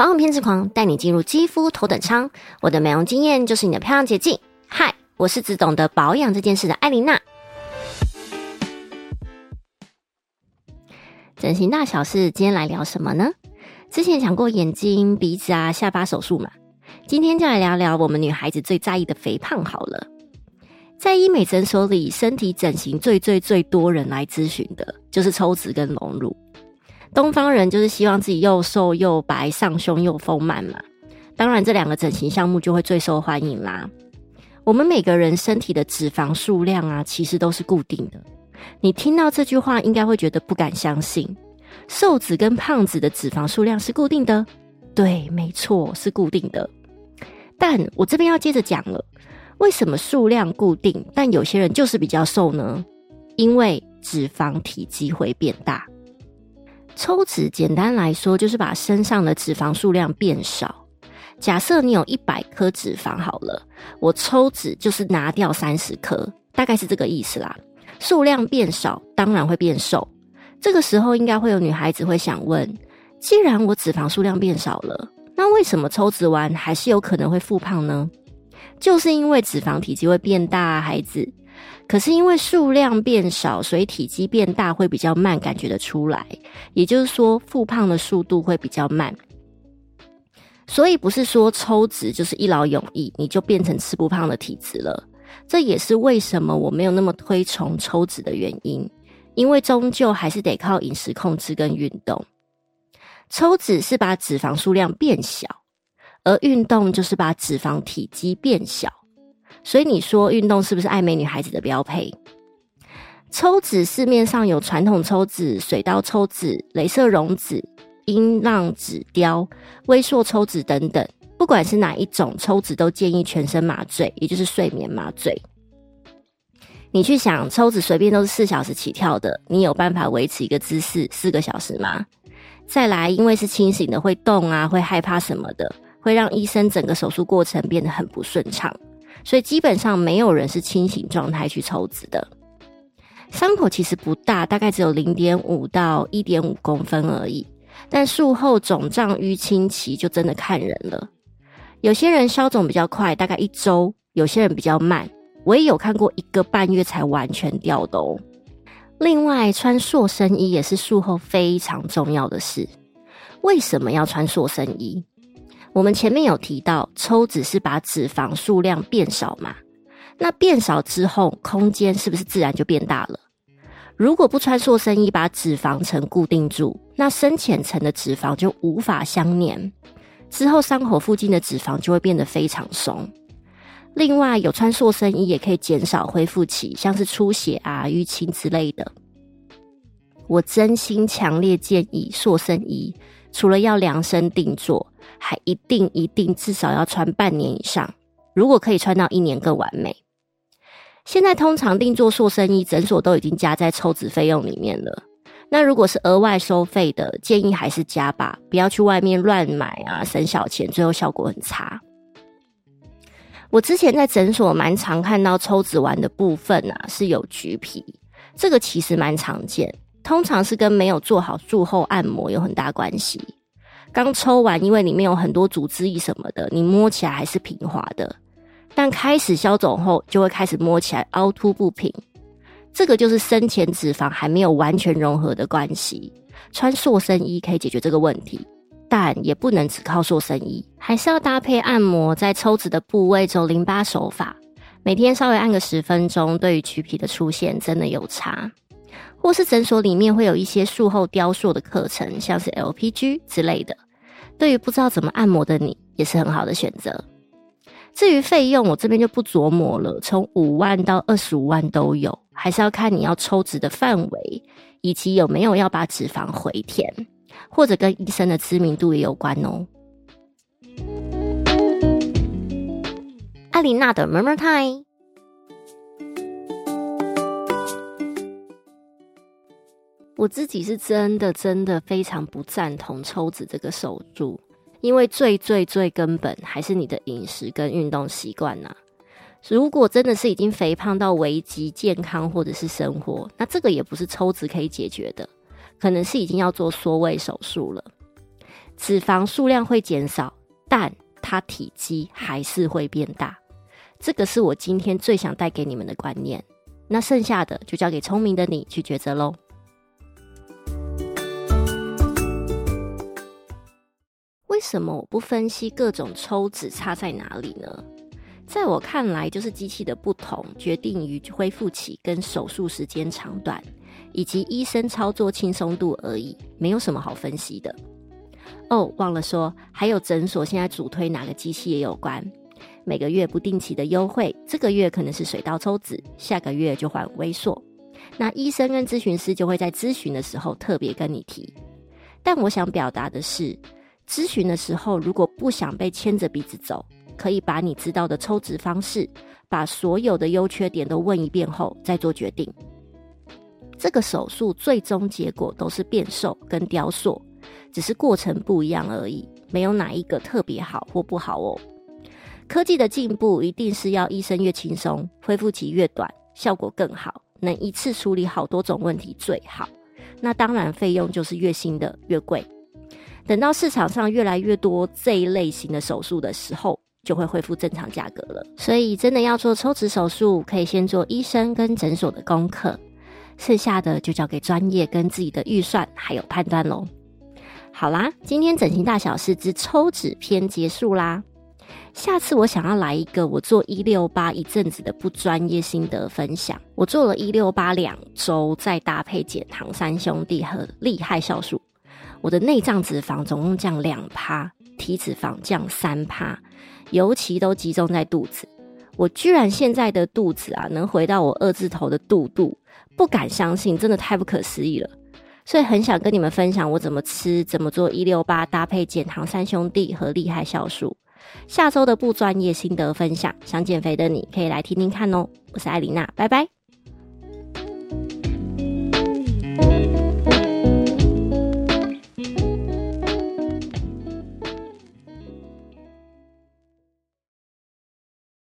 保养偏执狂带你进入肌肤头等舱，我的美容经验就是你的漂亮捷径。嗨，我是只懂得保养这件事的艾琳娜。整形大小事，今天来聊什么呢？之前讲过眼睛、鼻子啊、下巴手术嘛，今天就来聊聊我们女孩子最在意的肥胖好了。在医美诊所里，身体整形最最最多人来咨询的就是抽脂跟隆乳。东方人就是希望自己又瘦又白，上胸又丰满嘛。当然，这两个整形项目就会最受欢迎啦。我们每个人身体的脂肪数量啊，其实都是固定的。你听到这句话，应该会觉得不敢相信。瘦子跟胖子的脂肪数量是固定的，对，没错，是固定的。但我这边要接着讲了，为什么数量固定，但有些人就是比较瘦呢？因为脂肪体积会变大。抽脂简单来说，就是把身上的脂肪数量变少。假设你有一百颗脂肪好了，我抽脂就是拿掉三十颗，大概是这个意思啦。数量变少，当然会变瘦。这个时候应该会有女孩子会想问：既然我脂肪数量变少了，那为什么抽脂完还是有可能会复胖呢？就是因为脂肪体积会变大，孩子。可是因为数量变少，所以体积变大会比较慢，感觉得出来。也就是说，复胖的速度会比较慢。所以不是说抽脂就是一劳永逸，你就变成吃不胖的体质了。这也是为什么我没有那么推崇抽脂的原因，因为终究还是得靠饮食控制跟运动。抽脂是把脂肪数量变小，而运动就是把脂肪体积变小。所以你说运动是不是爱美女孩子的标配？抽脂市面上有传统抽脂、水刀抽脂、镭射溶脂、音浪脂雕、微缩抽脂等等。不管是哪一种抽脂，都建议全身麻醉，也就是睡眠麻醉。你去想，抽脂随便都是四小时起跳的，你有办法维持一个姿势四个小时吗？再来，因为是清醒的，会动啊，会害怕什么的，会让医生整个手术过程变得很不顺畅。所以基本上没有人是清醒状态去抽脂的。伤口其实不大，大概只有零点五到一点五公分而已。但术后肿胀淤青期就真的看人了。有些人消肿比较快，大概一周；有些人比较慢，我也有看过一个半月才完全掉的哦。另外，穿塑身衣也是术后非常重要的事。为什么要穿塑身衣？我们前面有提到，抽脂是把脂肪数量变少嘛？那变少之后，空间是不是自然就变大了？如果不穿塑身衣把脂肪层固定住，那深浅层的脂肪就无法相粘，之后伤口附近的脂肪就会变得非常松。另外，有穿塑身衣也可以减少恢复期，像是出血啊、淤青之类的。我真心强烈建议塑身衣。除了要量身定做，还一定一定至少要穿半年以上。如果可以穿到一年更完美。现在通常定做塑身衣，诊所都已经加在抽脂费用里面了。那如果是额外收费的，建议还是加吧，不要去外面乱买啊，省小钱，最后效果很差。我之前在诊所蛮常看到抽脂完的部分啊，是有橘皮，这个其实蛮常见。通常是跟没有做好术后按摩有很大关系。刚抽完，因为里面有很多组织液什么的，你摸起来还是平滑的。但开始消肿后，就会开始摸起来凹凸不平。这个就是生前脂肪还没有完全融合的关系。穿塑身衣可以解决这个问题，但也不能只靠塑身衣，还是要搭配按摩，在抽脂的部位走淋巴手法，每天稍微按个十分钟，对于橘皮的出现真的有差。或是诊所里面会有一些术后雕塑的课程，像是 LPG 之类的，对于不知道怎么按摩的你，也是很好的选择。至于费用，我这边就不琢磨了，从五万到二十五万都有，还是要看你要抽脂的范围，以及有没有要把脂肪回填，或者跟医生的知名度也有关哦。艾琳娜的 Murmur Time。我自己是真的真的非常不赞同抽脂这个手术，因为最最最根本还是你的饮食跟运动习惯呐。如果真的是已经肥胖到危及健康或者是生活，那这个也不是抽脂可以解决的，可能是已经要做缩胃手术了。脂肪数量会减少，但它体积还是会变大。这个是我今天最想带给你们的观念。那剩下的就交给聪明的你去抉择喽。为什么我不分析各种抽脂差在哪里呢？在我看来，就是机器的不同决定于恢复期跟手术时间长短，以及医生操作轻松度而已，没有什么好分析的。哦，忘了说，还有诊所现在主推哪个机器也有关。每个月不定期的优惠，这个月可能是水稻抽脂，下个月就换微缩。那医生跟咨询师就会在咨询的时候特别跟你提。但我想表达的是，咨询的时候如果不想被牵着鼻子走，可以把你知道的抽脂方式，把所有的优缺点都问一遍后再做决定。这个手术最终结果都是变瘦跟雕塑，只是过程不一样而已，没有哪一个特别好或不好哦。科技的进步一定是要医生越轻松，恢复期越短，效果更好，能一次处理好多种问题最好。那当然费用就是越新的越贵。等到市场上越来越多这一类型的手术的时候，就会恢复正常价格了。所以真的要做抽脂手术，可以先做医生跟诊所的功课，剩下的就交给专业跟自己的预算还有判断喽。好啦，今天整形大小事之抽脂篇结束啦。下次我想要来一个我做一六八一阵子的不专业心得分享。我做了一六八两周，再搭配减糖三兄弟和厉害酵素，我的内脏脂肪总共降两趴，体脂肪降三趴，尤其都集中在肚子。我居然现在的肚子啊，能回到我二字头的肚肚，不敢相信，真的太不可思议了。所以很想跟你们分享我怎么吃，怎么做一六八搭配减糖三兄弟和厉害酵素。下周的不专业心得分享，想减肥的你可以来听听看哦。我是艾琳娜，拜拜。